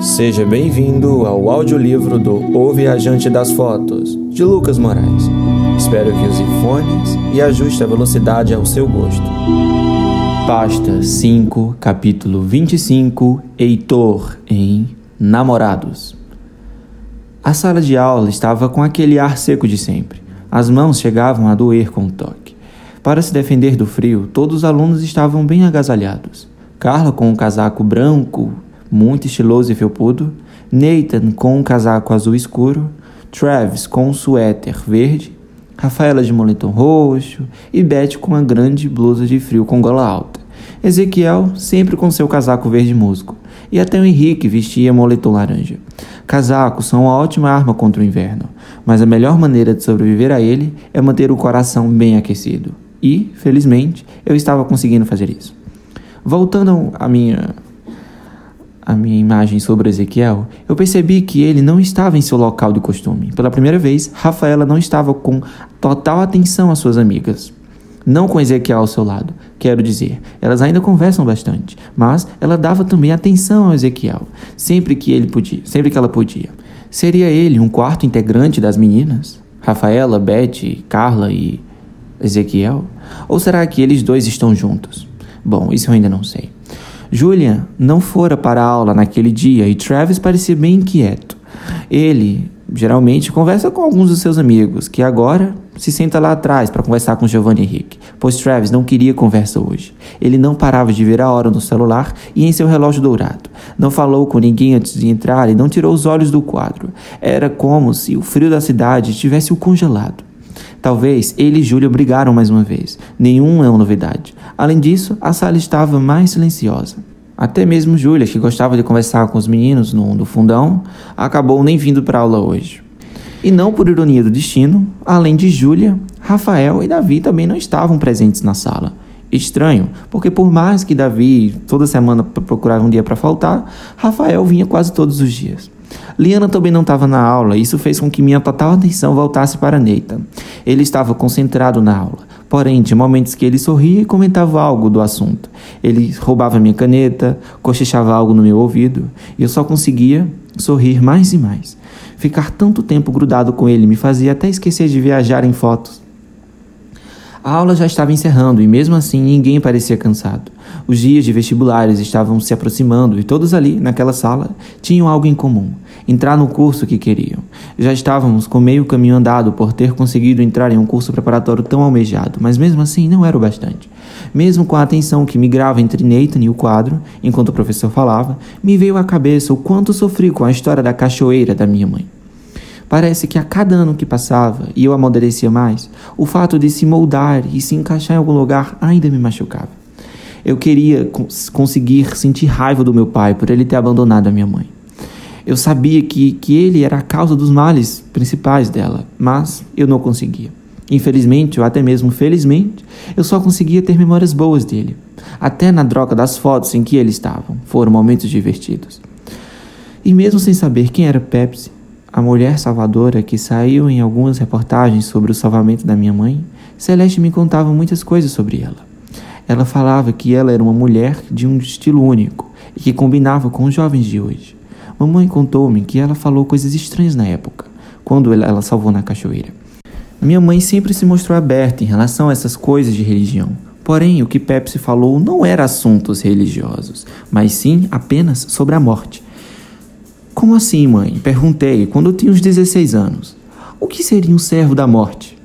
Seja bem-vindo ao audiolivro do O Viajante das Fotos, de Lucas Moraes. Espero que use fones e ajuste a velocidade ao seu gosto. Pasta 5, capítulo 25, Heitor em Namorados. A sala de aula estava com aquele ar seco de sempre. As mãos chegavam a doer com o toque. Para se defender do frio, todos os alunos estavam bem agasalhados. Carla com um casaco branco muito estiloso e felpudo, Nathan com um casaco azul escuro, Travis com um suéter verde, Rafaela de moletom roxo e Beth com uma grande blusa de frio com gola alta. Ezequiel sempre com seu casaco verde musgo, e até o Henrique vestia moletom laranja. Casacos são uma ótima arma contra o inverno, mas a melhor maneira de sobreviver a ele é manter o coração bem aquecido. E, felizmente, eu estava conseguindo fazer isso. Voltando à minha a minha imagem sobre Ezequiel, eu percebi que ele não estava em seu local de costume. Pela primeira vez, Rafaela não estava com total atenção às suas amigas. Não com Ezequiel ao seu lado, quero dizer. Elas ainda conversam bastante, mas ela dava também atenção ao Ezequiel, sempre que ele podia, sempre que ela podia. Seria ele um quarto integrante das meninas? Rafaela, Beth, Carla e Ezequiel? Ou será que eles dois estão juntos? Bom, isso eu ainda não sei. Julian não fora para a aula naquele dia e Travis parecia bem inquieto. Ele geralmente conversa com alguns dos seus amigos, que agora se senta lá atrás para conversar com Giovanni Henrique, pois Travis não queria conversa hoje. Ele não parava de ver a hora no celular e em seu relógio dourado. Não falou com ninguém antes de entrar e não tirou os olhos do quadro. Era como se o frio da cidade tivesse o congelado. Talvez ele e Júlia brigaram mais uma vez. Nenhum é uma novidade. Além disso, a sala estava mais silenciosa. Até mesmo Júlia, que gostava de conversar com os meninos no, no fundão, acabou nem vindo para aula hoje. E não por ironia do destino, além de Júlia, Rafael e Davi também não estavam presentes na sala. Estranho, porque por mais que Davi toda semana procurava um dia para faltar, Rafael vinha quase todos os dias. Liana também não estava na aula, isso fez com que minha total atenção voltasse para Neita. Ele estava concentrado na aula, porém, de momentos que ele sorria e comentava algo do assunto. Ele roubava minha caneta, cochichava algo no meu ouvido, e eu só conseguia sorrir mais e mais. Ficar tanto tempo grudado com ele me fazia até esquecer de viajar em fotos. A aula já estava encerrando e, mesmo assim, ninguém parecia cansado. Os dias de vestibulares estavam se aproximando e todos ali, naquela sala, tinham algo em comum: entrar no curso que queriam. Já estávamos com meio caminho andado por ter conseguido entrar em um curso preparatório tão almejado, mas mesmo assim não era o bastante. Mesmo com a atenção que migrava entre Nathan e o quadro, enquanto o professor falava, me veio à cabeça o quanto sofri com a história da cachoeira da minha mãe. Parece que a cada ano que passava e eu amadurecia mais, o fato de se moldar e se encaixar em algum lugar ainda me machucava. Eu queria cons conseguir sentir raiva do meu pai por ele ter abandonado a minha mãe. Eu sabia que, que ele era a causa dos males principais dela, mas eu não conseguia. Infelizmente, ou até mesmo felizmente, eu só conseguia ter memórias boas dele. Até na droga das fotos em que ele estava, foram momentos divertidos. E mesmo sem saber quem era Pepsi, a mulher salvadora que saiu em algumas reportagens sobre o salvamento da minha mãe, Celeste me contava muitas coisas sobre ela. Ela falava que ela era uma mulher de um estilo único e que combinava com os jovens de hoje. Mamãe contou-me que ela falou coisas estranhas na época, quando ela salvou na cachoeira. Minha mãe sempre se mostrou aberta em relação a essas coisas de religião. Porém, o que Pepsi falou não era assuntos religiosos, mas sim apenas sobre a morte. Como assim, mãe? Perguntei quando eu tinha uns 16 anos. O que seria um servo da morte?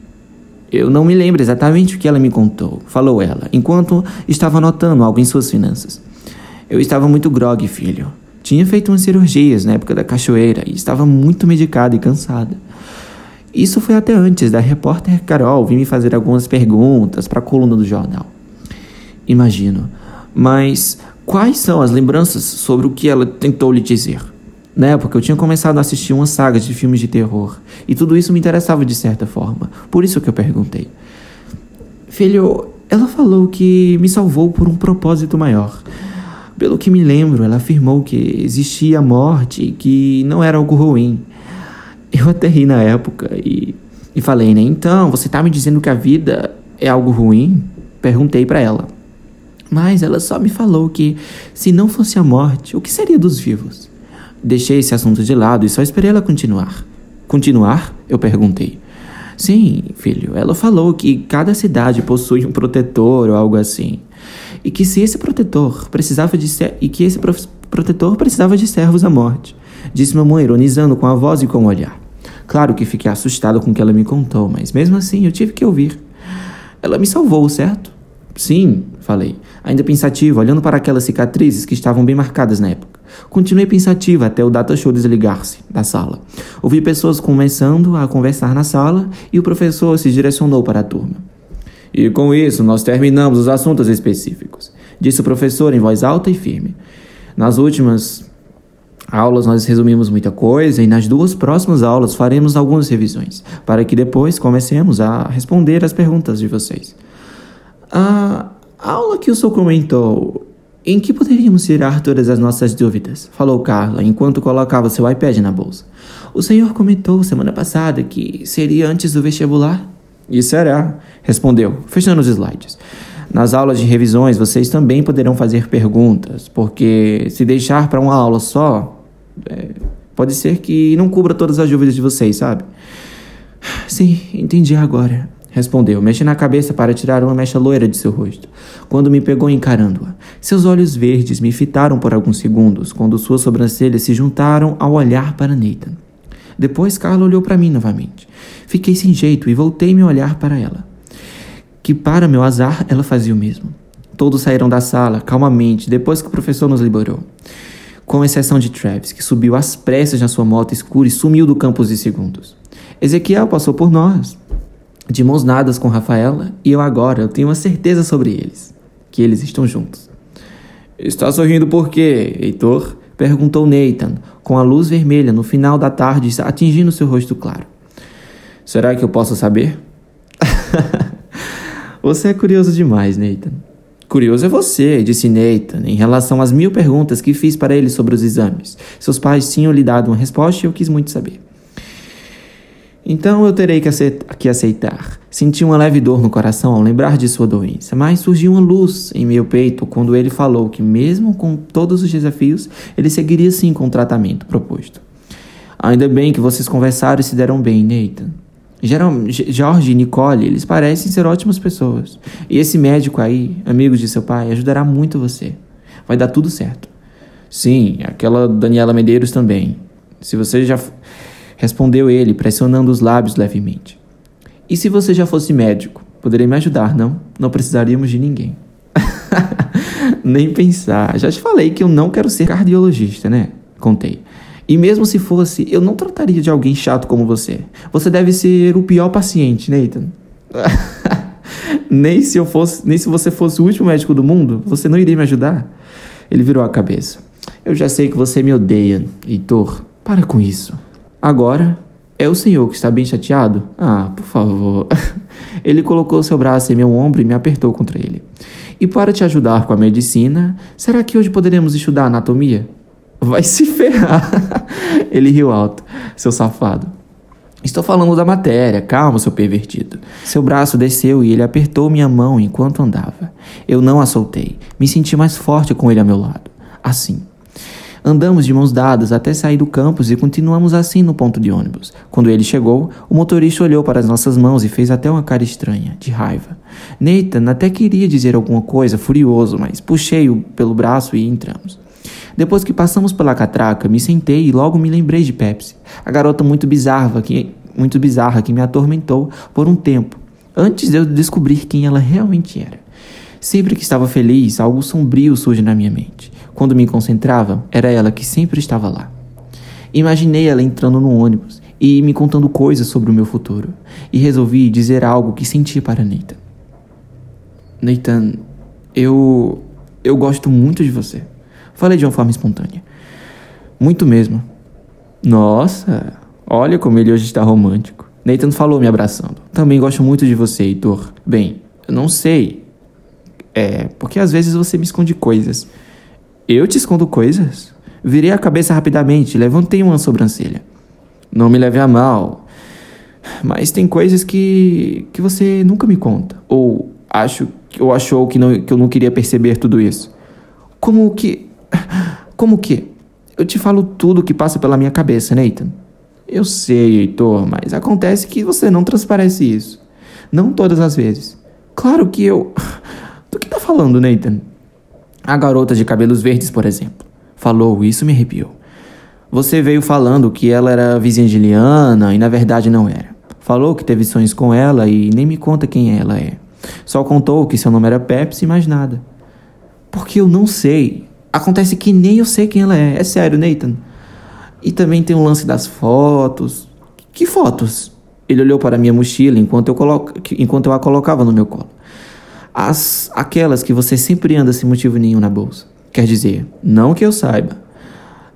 Eu não me lembro exatamente o que ela me contou, falou ela, enquanto estava anotando algo em suas finanças. Eu estava muito grogue, filho. Tinha feito umas cirurgias na época da cachoeira e estava muito medicada e cansada. Isso foi até antes da repórter Carol vir me fazer algumas perguntas para a coluna do jornal. Imagino. Mas quais são as lembranças sobre o que ela tentou lhe dizer? Na época, eu tinha começado a assistir uma saga de filmes de terror, e tudo isso me interessava de certa forma. Por isso que eu perguntei. Filho, ela falou que me salvou por um propósito maior. Pelo que me lembro, ela afirmou que existia a morte e que não era algo ruim. Eu até ri na época e, e falei, né? Então, você tá me dizendo que a vida é algo ruim? Perguntei para ela. Mas ela só me falou que se não fosse a morte, o que seria dos vivos? Deixei esse assunto de lado e só esperei ela continuar. Continuar? Eu perguntei. Sim, filho, ela falou que cada cidade possui um protetor ou algo assim. E que se esse protetor precisava de ser, e que esse protetor precisava de servos à morte. Disse mamãe, ironizando com a voz e com o olhar. Claro que fiquei assustado com o que ela me contou, mas mesmo assim eu tive que ouvir. Ela me salvou, certo? Sim, falei, ainda pensativo, olhando para aquelas cicatrizes que estavam bem marcadas na época. Continuei pensativo até o data show desligar-se da sala. Ouvi pessoas começando a conversar na sala e o professor se direcionou para a turma. E com isso, nós terminamos os assuntos específicos, disse o professor em voz alta e firme. Nas últimas aulas nós resumimos muita coisa e nas duas próximas aulas faremos algumas revisões, para que depois comecemos a responder as perguntas de vocês. A aula que o senhor comentou, em que poderíamos tirar todas as nossas dúvidas? Falou Carla enquanto colocava seu iPad na bolsa. O senhor comentou semana passada que seria antes do vestibular? E será, respondeu, fechando os slides. Nas aulas de revisões, vocês também poderão fazer perguntas, porque se deixar para uma aula só, é, pode ser que não cubra todas as dúvidas de vocês, sabe? Sim, entendi agora, respondeu, mexendo a cabeça para tirar uma mecha loira de seu rosto, quando me pegou encarando-a. Seus olhos verdes me fitaram por alguns segundos, quando suas sobrancelhas se juntaram ao olhar para Nathan. Depois Carla olhou para mim novamente. Fiquei sem jeito e voltei meu olhar para ela que, para meu azar, ela fazia o mesmo. Todos saíram da sala, calmamente, depois que o professor nos liberou. Com exceção de Travis, que subiu às pressas na sua moto escura e sumiu do campus de segundos. Ezequiel passou por nós, de mãos dadas com Rafaela, e eu agora eu tenho uma certeza sobre eles, que eles estão juntos. Está sorrindo por quê, Heitor? Perguntou Nathan, com a luz vermelha no final da tarde atingindo seu rosto claro. Será que eu posso saber? Você é curioso demais, Nathan. Curioso é você, disse Nathan, em relação às mil perguntas que fiz para ele sobre os exames. Seus pais tinham lhe dado uma resposta e eu quis muito saber. Então eu terei que aceitar. Senti uma leve dor no coração ao lembrar de sua doença, mas surgiu uma luz em meu peito quando ele falou que, mesmo com todos os desafios, ele seguiria sim com o tratamento proposto. Ainda bem que vocês conversaram e se deram bem, Nathan. Geral, Jorge e Nicole, eles parecem ser ótimas pessoas. E esse médico aí, amigo de seu pai, ajudará muito você. Vai dar tudo certo. Sim, aquela Daniela Medeiros também. Se você já respondeu ele, pressionando os lábios levemente. E se você já fosse médico, poderia me ajudar, não? Não precisaríamos de ninguém. Nem pensar. Já te falei que eu não quero ser cardiologista, né? Contei. E mesmo se fosse, eu não trataria de alguém chato como você. Você deve ser o pior paciente, Nathan. nem se eu fosse, nem se você fosse o último médico do mundo, você não iria me ajudar. Ele virou a cabeça. Eu já sei que você me odeia, Heitor. Para com isso. Agora, é o senhor que está bem chateado? Ah, por favor. Ele colocou seu braço em meu ombro e me apertou contra ele. E para te ajudar com a medicina, será que hoje poderemos estudar anatomia? Vai se ferrar. Ele riu alto, seu safado. Estou falando da matéria, calma, seu pervertido. Seu braço desceu e ele apertou minha mão enquanto andava. Eu não a soltei. Me senti mais forte com ele ao meu lado. Assim. Andamos de mãos dadas até sair do campus e continuamos assim no ponto de ônibus. Quando ele chegou, o motorista olhou para as nossas mãos e fez até uma cara estranha, de raiva. Nathan até queria dizer alguma coisa, furioso, mas puxei-o pelo braço e entramos. Depois que passamos pela catraca, me sentei e logo me lembrei de Pepsi, a garota muito bizarra que, muito bizarra que me atormentou por um tempo, antes de eu descobrir quem ela realmente era. Sempre que estava feliz, algo sombrio surge na minha mente. Quando me concentrava, era ela que sempre estava lá. Imaginei ela entrando no ônibus e me contando coisas sobre o meu futuro, e resolvi dizer algo que senti para Nathan. Nathan, eu. eu gosto muito de você. Falei de uma forma espontânea. Muito mesmo. Nossa, olha como ele hoje está romântico. Nathan falou me abraçando. Também gosto muito de você, Heitor. Bem, eu não sei. É, porque às vezes você me esconde coisas. Eu te escondo coisas? Virei a cabeça rapidamente, levantei uma sobrancelha. Não me leve a mal. Mas tem coisas que que você nunca me conta. Ou acho ou achou que, não, que eu não queria perceber tudo isso. Como que como que? eu te falo tudo o que passa pela minha cabeça, Nathan. Eu sei, Heitor, mas acontece que você não transparece isso. Não todas as vezes. Claro que eu. Do que tá falando, Nathan? A garota de cabelos verdes, por exemplo. Falou, isso me arrepiou. Você veio falando que ela era vizinha de Liana e na verdade não era. Falou que teve sonhos com ela e nem me conta quem ela é. Só contou que seu nome era Pepsi e mais nada. Porque eu não sei. Acontece que nem eu sei quem ela é. É sério, Nathan. E também tem o lance das fotos. Que fotos? Ele olhou para minha mochila enquanto eu, colo... enquanto eu a colocava no meu colo. As... Aquelas que você sempre anda sem motivo nenhum na bolsa. Quer dizer, não que eu saiba.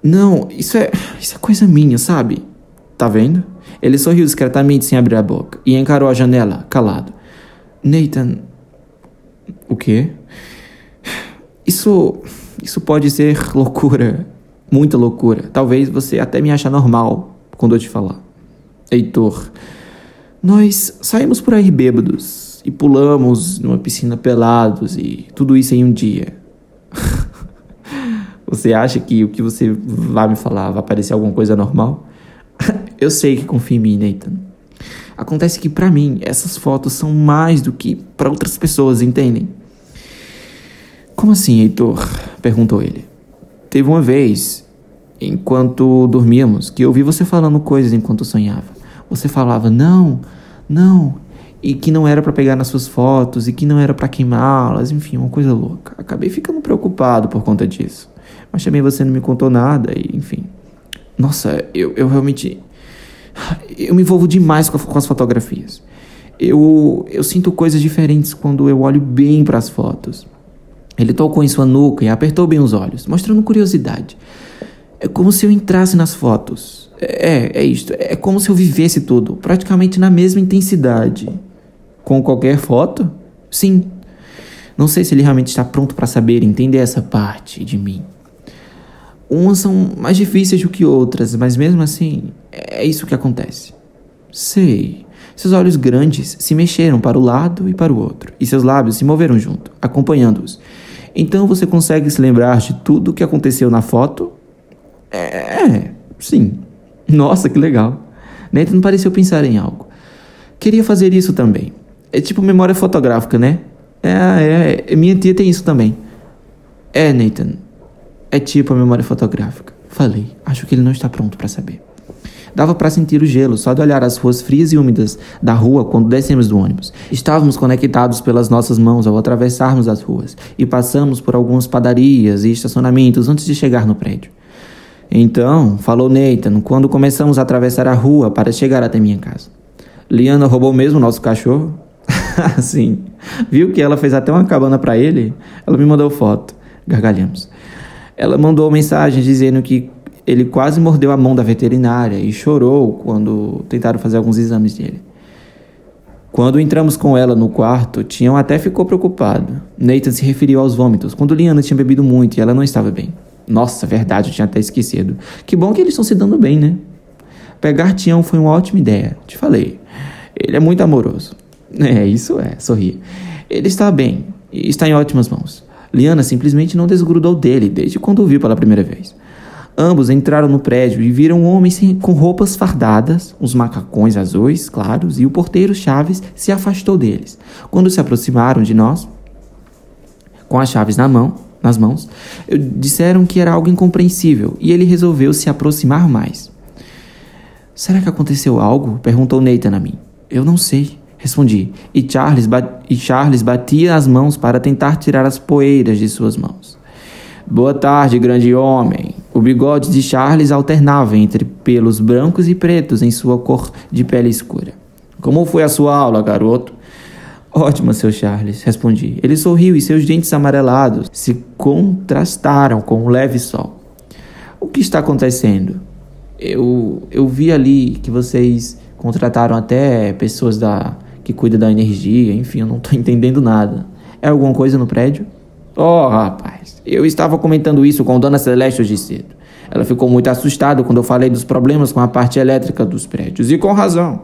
Não, isso é. Isso é coisa minha, sabe? Tá vendo? Ele sorriu discretamente sem abrir a boca e encarou a janela, calado. Nathan. O quê? Isso. Isso pode ser loucura. Muita loucura. Talvez você até me ache normal quando eu te falar. Heitor. Nós saímos por aí bêbados e pulamos numa piscina pelados e tudo isso em um dia. você acha que o que você vai me falar vai parecer alguma coisa normal? eu sei que confia em mim, Nathan. Acontece que para mim essas fotos são mais do que para outras pessoas, entendem? Como assim, Heitor? perguntou ele. Teve uma vez, enquanto dormíamos, que eu ouvi você falando coisas enquanto sonhava. Você falava não, não, e que não era para pegar nas suas fotos e que não era para queimá-las, enfim, uma coisa louca. Acabei ficando preocupado por conta disso. Mas também você não me contou nada e, enfim. Nossa, eu, eu realmente eu me envolvo demais com, com as fotografias. Eu, eu sinto coisas diferentes quando eu olho bem para as fotos. Ele tocou em sua nuca e apertou bem os olhos, mostrando curiosidade. É como se eu entrasse nas fotos. É, é isto. É como se eu vivesse tudo, praticamente na mesma intensidade. Com qualquer foto? Sim. Não sei se ele realmente está pronto para saber entender essa parte de mim. Umas são mais difíceis do que outras, mas mesmo assim, é isso que acontece. Sei. Seus olhos grandes se mexeram para o lado e para o outro, e seus lábios se moveram junto, acompanhando-os. Então você consegue se lembrar de tudo o que aconteceu na foto? É, sim. Nossa, que legal. Nathan pareceu pensar em algo. Queria fazer isso também. É tipo memória fotográfica, né? É, é, minha tia tem isso também. É, Nathan, é tipo a memória fotográfica. Falei, acho que ele não está pronto para saber. Dava para sentir o gelo só de olhar as ruas frias e úmidas da rua quando descemos do ônibus. Estávamos conectados pelas nossas mãos ao atravessarmos as ruas e passamos por algumas padarias e estacionamentos antes de chegar no prédio. Então, falou Nathan, quando começamos a atravessar a rua para chegar até minha casa. Liana roubou mesmo nosso cachorro? Sim. Viu que ela fez até uma cabana para ele? Ela me mandou foto. Gargalhamos. Ela mandou mensagem dizendo que ele quase mordeu a mão da veterinária e chorou quando tentaram fazer alguns exames dele. Quando entramos com ela no quarto, Tião até ficou preocupado. Nathan se referiu aos vômitos, quando Liana tinha bebido muito e ela não estava bem. Nossa, verdade, eu tinha até esquecido. Que bom que eles estão se dando bem, né? Pegar Tião foi uma ótima ideia, te falei. Ele é muito amoroso. É, isso é, sorri. Ele está bem está em ótimas mãos. Liana simplesmente não desgrudou dele desde quando o viu pela primeira vez. Ambos entraram no prédio e viram um homem com roupas fardadas, uns macacões azuis claros, e o porteiro Chaves se afastou deles. Quando se aproximaram de nós, com as chaves na mão, nas mãos, disseram que era algo incompreensível e ele resolveu se aproximar mais. Será que aconteceu algo? perguntou Nathan a mim. Eu não sei. Respondi, e Charles, e Charles batia as mãos para tentar tirar as poeiras de suas mãos. Boa tarde, grande homem. O bigode de Charles alternava entre pelos brancos e pretos em sua cor de pele escura. Como foi a sua aula, garoto? Ótima, seu Charles, respondi. Ele sorriu e seus dentes amarelados se contrastaram com o um leve sol. O que está acontecendo? Eu, eu vi ali que vocês contrataram até pessoas da que cuida da energia, enfim, eu não tô entendendo nada. É alguma coisa no prédio? Oh, rapaz, eu estava comentando isso com Dona Celeste hoje cedo. Ela ficou muito assustada quando eu falei dos problemas com a parte elétrica dos prédios, e com razão.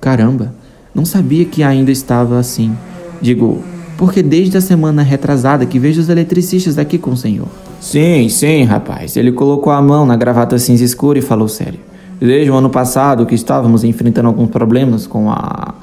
Caramba, não sabia que ainda estava assim. Digo, porque desde a semana retrasada que vejo os eletricistas aqui com o senhor. Sim, sim, rapaz. Ele colocou a mão na gravata cinza escura e falou sério. Desde o ano passado que estávamos enfrentando alguns problemas com a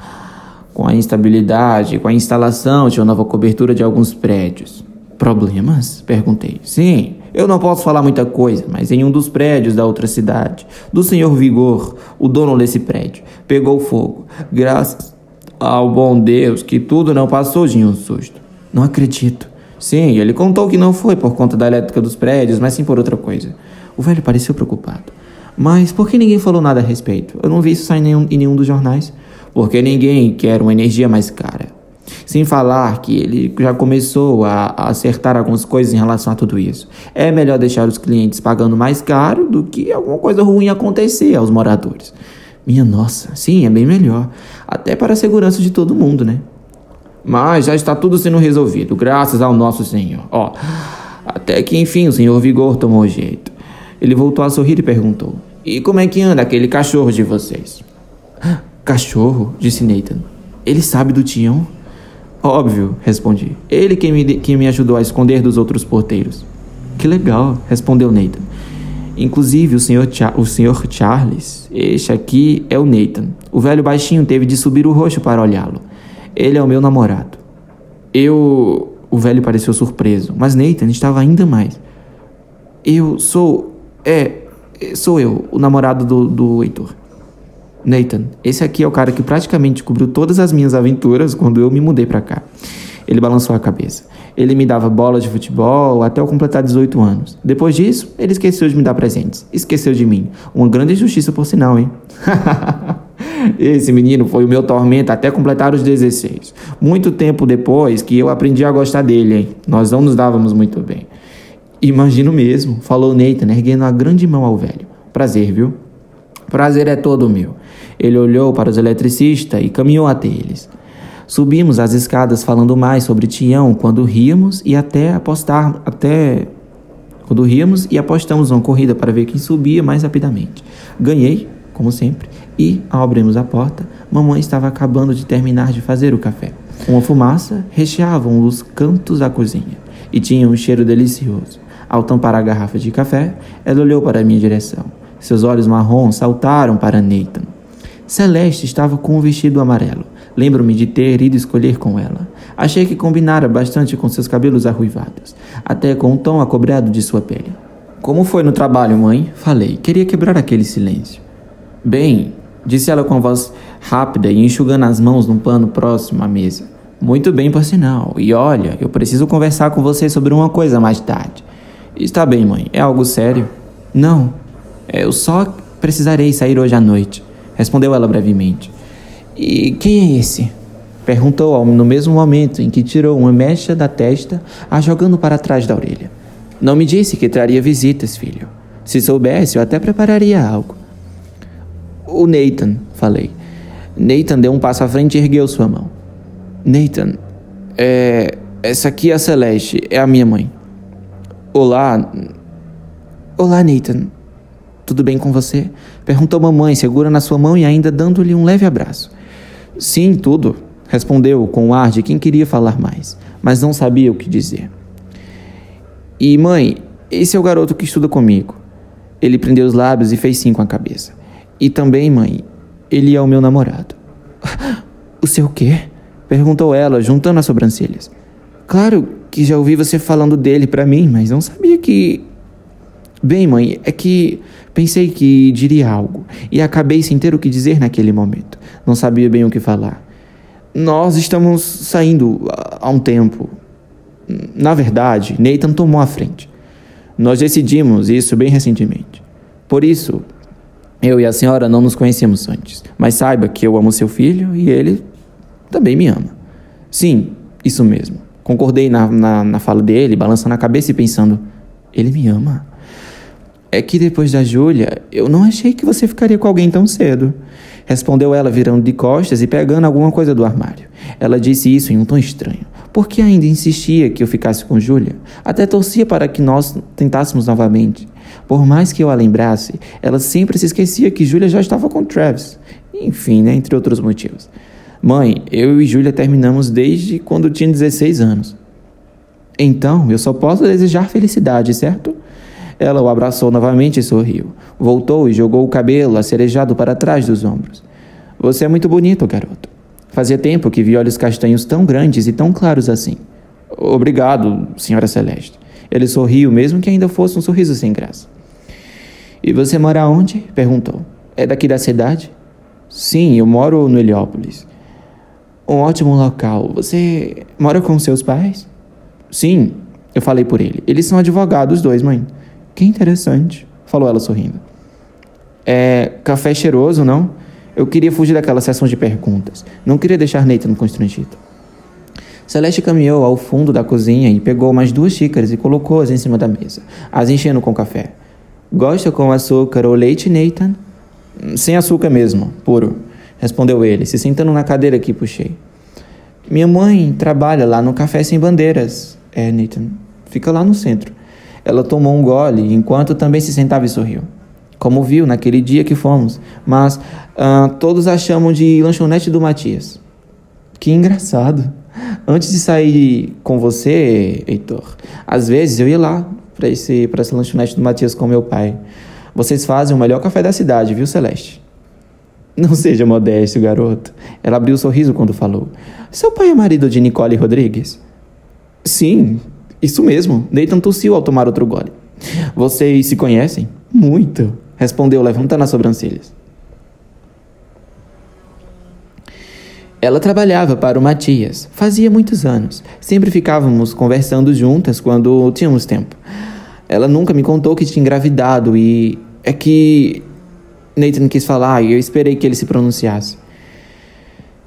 com a instabilidade, com a instalação de uma nova cobertura de alguns prédios. Problemas? Perguntei. Sim, eu não posso falar muita coisa, mas em um dos prédios da outra cidade, do senhor Vigor, o dono desse prédio, pegou fogo. Graças ao bom Deus que tudo não passou de um susto. Não acredito. Sim, ele contou que não foi por conta da elétrica dos prédios, mas sim por outra coisa. O velho pareceu preocupado. Mas por que ninguém falou nada a respeito? Eu não vi isso sair em nenhum, em nenhum dos jornais. Porque ninguém quer uma energia mais cara. Sem falar que ele já começou a, acertar algumas coisas em relação a tudo isso. É melhor deixar os clientes pagando mais caro do que alguma coisa ruim acontecer aos moradores. Minha nossa, sim, é bem melhor. Até para a segurança de todo mundo, né? Mas já está tudo sendo resolvido, graças ao nosso Senhor. Ó, até que enfim o Senhor Vigor tomou jeito. Ele voltou a sorrir e perguntou: E como é que anda aquele cachorro de vocês? Cachorro? disse Nathan. Ele sabe do Tião? Óbvio, respondi. Ele quem me, quem me ajudou a esconder dos outros porteiros. Que legal, respondeu Nathan. Inclusive, o senhor, o senhor Charles, este aqui é o Nathan. O velho baixinho teve de subir o roxo para olhá-lo. Ele é o meu namorado. Eu. O velho pareceu surpreso, mas Nathan estava ainda mais. Eu sou. É. Sou eu, o namorado do, do Heitor. Nathan, esse aqui é o cara que praticamente cobriu todas as minhas aventuras quando eu me mudei para cá. Ele balançou a cabeça. Ele me dava bola de futebol até eu completar 18 anos. Depois disso, ele esqueceu de me dar presentes. Esqueceu de mim. Uma grande injustiça por sinal, hein? Esse menino foi o meu tormento até completar os 16. Muito tempo depois que eu aprendi a gostar dele, hein? Nós não nos dávamos muito bem. Imagino mesmo, falou Nathan, erguendo a grande mão ao velho. Prazer, viu? Prazer é todo meu. Ele olhou para os eletricistas e caminhou até eles. Subimos as escadas falando mais sobre Tião quando ríamos e até apostar até quando ríamos e apostamos uma corrida para ver quem subia mais rapidamente. Ganhei, como sempre, e ao abrirmos a porta, mamãe estava acabando de terminar de fazer o café. Uma fumaça recheava os cantos da cozinha e tinha um cheiro delicioso. Ao tampar a garrafa de café, ela olhou para a minha direção. Seus olhos marrons saltaram para Nathan. Celeste estava com um vestido amarelo. Lembro-me de ter ido escolher com ela. Achei que combinara bastante com seus cabelos arruivados, até com o tom acobrado de sua pele. Como foi no trabalho, mãe? Falei. Queria quebrar aquele silêncio. Bem, disse ela com a voz rápida e enxugando as mãos num pano próximo à mesa. Muito bem, por sinal. E olha, eu preciso conversar com você sobre uma coisa mais tarde. Está bem, mãe. É algo sério? Não. Eu só precisarei sair hoje à noite, respondeu ela brevemente. E quem é esse? Perguntou no mesmo momento em que tirou uma mecha da testa, a jogando para trás da orelha. Não me disse que traria visitas, filho. Se soubesse, eu até prepararia algo. O Nathan, falei. Nathan deu um passo à frente e ergueu sua mão. Nathan, é. Essa aqui é a Celeste, é a minha mãe. Olá. Olá, Nathan. Tudo bem com você? Perguntou mamãe, segura na sua mão e ainda dando-lhe um leve abraço. Sim, tudo, respondeu com o ar de quem queria falar mais, mas não sabia o que dizer. E mãe, esse é o garoto que estuda comigo. Ele prendeu os lábios e fez sim com a cabeça. E também, mãe, ele é o meu namorado. O seu quê? perguntou ela, juntando as sobrancelhas. Claro que já ouvi você falando dele para mim, mas não sabia que. Bem, mãe, é que pensei que diria algo e acabei sem ter o que dizer naquele momento. Não sabia bem o que falar. Nós estamos saindo há um tempo. Na verdade, Nathan tomou a frente. Nós decidimos isso bem recentemente. Por isso, eu e a senhora não nos conhecemos antes, mas saiba que eu amo seu filho e ele também me ama. Sim, isso mesmo. Concordei na, na, na fala dele, balançando a cabeça e pensando: ele me ama. É que depois da Júlia, eu não achei que você ficaria com alguém tão cedo. Respondeu ela, virando de costas e pegando alguma coisa do armário. Ela disse isso em um tom estranho, porque ainda insistia que eu ficasse com Júlia. Até torcia para que nós tentássemos novamente. Por mais que eu a lembrasse, ela sempre se esquecia que Júlia já estava com Travis. Enfim, né, entre outros motivos. Mãe, eu e Júlia terminamos desde quando tinha 16 anos. Então, eu só posso desejar felicidade, certo? Ela o abraçou novamente e sorriu. Voltou e jogou o cabelo acerejado para trás dos ombros. Você é muito bonito, garoto. Fazia tempo que vi olhos castanhos tão grandes e tão claros assim. Obrigado, senhora Celeste. Ele sorriu, mesmo que ainda fosse um sorriso sem graça. E você mora onde? perguntou. É daqui da cidade? Sim, eu moro no Heliópolis. Um ótimo local. Você mora com seus pais? Sim, eu falei por ele. Eles são advogados, dois, mãe. Que interessante, falou ela sorrindo. É café cheiroso, não? Eu queria fugir daquela sessão de perguntas. Não queria deixar Nathan constrangido. Celeste caminhou ao fundo da cozinha e pegou mais duas xícaras e colocou-as em cima da mesa, as enchendo com café. Gosta com açúcar ou leite, Nathan? Sem açúcar mesmo, puro, respondeu ele, se sentando na cadeira que puxei. Minha mãe trabalha lá no Café Sem Bandeiras. É, Nathan. Fica lá no centro. Ela tomou um gole enquanto também se sentava e sorriu. Como viu naquele dia que fomos, mas uh, todos a chamam de lanchonete do Matias. Que engraçado. Antes de sair com você, Heitor, às vezes eu ia lá para esse, esse lanchonete do Matias com meu pai. Vocês fazem o melhor café da cidade, viu, Celeste? Não seja modesto, garoto. Ela abriu o um sorriso quando falou. Seu pai é marido de Nicole Rodrigues? Sim, isso mesmo. Nathan tossiu ao tomar outro gole. Vocês se conhecem? Muito, respondeu levantando as sobrancelhas. Ela trabalhava para o Matias, fazia muitos anos. Sempre ficávamos conversando juntas quando tínhamos tempo. Ela nunca me contou que tinha engravidado e é que Nathan quis falar e eu esperei que ele se pronunciasse.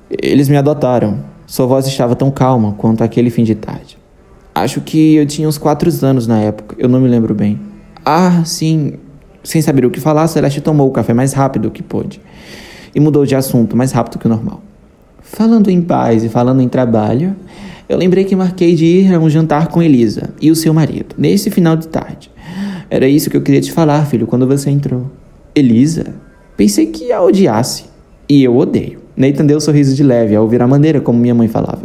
Eles me adotaram. Sua voz estava tão calma quanto aquele fim de tarde. Acho que eu tinha uns quatro anos na época, eu não me lembro bem. Ah, sim. Sem saber o que falar, Celeste tomou o café mais rápido que pôde e mudou de assunto mais rápido que o normal. Falando em paz e falando em trabalho, eu lembrei que marquei de ir a um jantar com Elisa e o seu marido, nesse final de tarde. Era isso que eu queria te falar, filho, quando você entrou. Elisa? Pensei que a odiasse. E eu odeio. Nathan deu um sorriso de leve ao ouvir a maneira como minha mãe falava.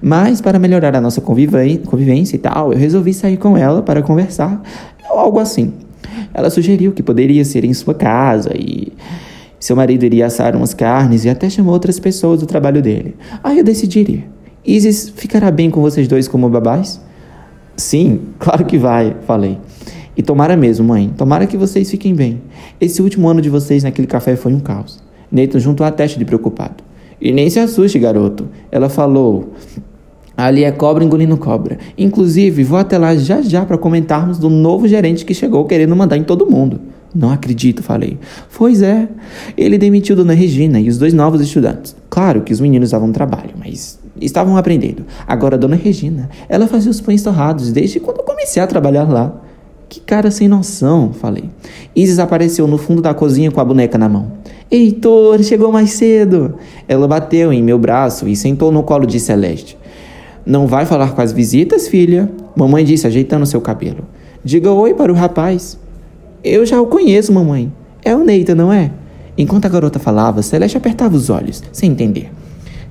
Mas, para melhorar a nossa convivência e tal, eu resolvi sair com ela para conversar, ou algo assim. Ela sugeriu que poderia ser em sua casa e seu marido iria assar umas carnes e até chamou outras pessoas do trabalho dele. Aí eu decidi. Isis ficará bem com vocês dois como babás? Sim, claro que vai, falei. E tomara mesmo, mãe. Tomara que vocês fiquem bem. Esse último ano de vocês naquele café foi um caos. Nathan juntou a testa de preocupado. E nem se assuste, garoto. Ela falou. Ali é cobra engolindo cobra. Inclusive, vou até lá já já para comentarmos do novo gerente que chegou querendo mandar em todo mundo. Não acredito, falei. Pois é. Ele demitiu Dona Regina e os dois novos estudantes. Claro que os meninos davam trabalho, mas estavam aprendendo. Agora, Dona Regina, ela fazia os pães torrados desde quando eu comecei a trabalhar lá. Que cara sem noção, falei. Isis apareceu no fundo da cozinha com a boneca na mão. Heitor, chegou mais cedo. Ela bateu em meu braço e sentou no colo de Celeste. Não vai falar com as visitas, filha? Mamãe disse, ajeitando seu cabelo. Diga oi para o rapaz. Eu já o conheço, mamãe. É o Neita, não é? Enquanto a garota falava, Celeste apertava os olhos, sem entender.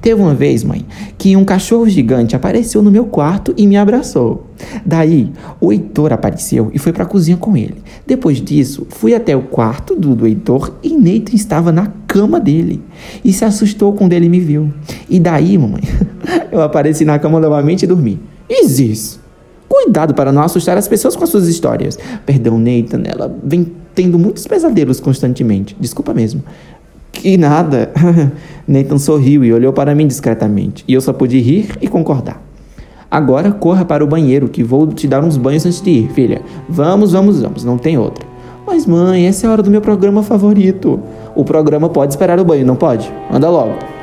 Teve uma vez, mãe, que um cachorro gigante apareceu no meu quarto e me abraçou. Daí, o Heitor apareceu e foi para a cozinha com ele. Depois disso, fui até o quarto do, do Heitor e Nathan estava na cama dele. E se assustou quando ele me viu. E daí, mamãe, eu apareci na cama novamente e dormi. Isis, cuidado para não assustar as pessoas com as suas histórias. Perdão, Nathan, ela vem tendo muitos pesadelos constantemente. Desculpa mesmo. Que nada. Nathan sorriu e olhou para mim discretamente, e eu só pude rir e concordar. Agora corra para o banheiro, que vou te dar uns banhos antes de ir, filha. Vamos, vamos, vamos, não tem outra. Mas, mãe, essa é a hora do meu programa favorito. O programa pode esperar o banho, não pode? Anda logo.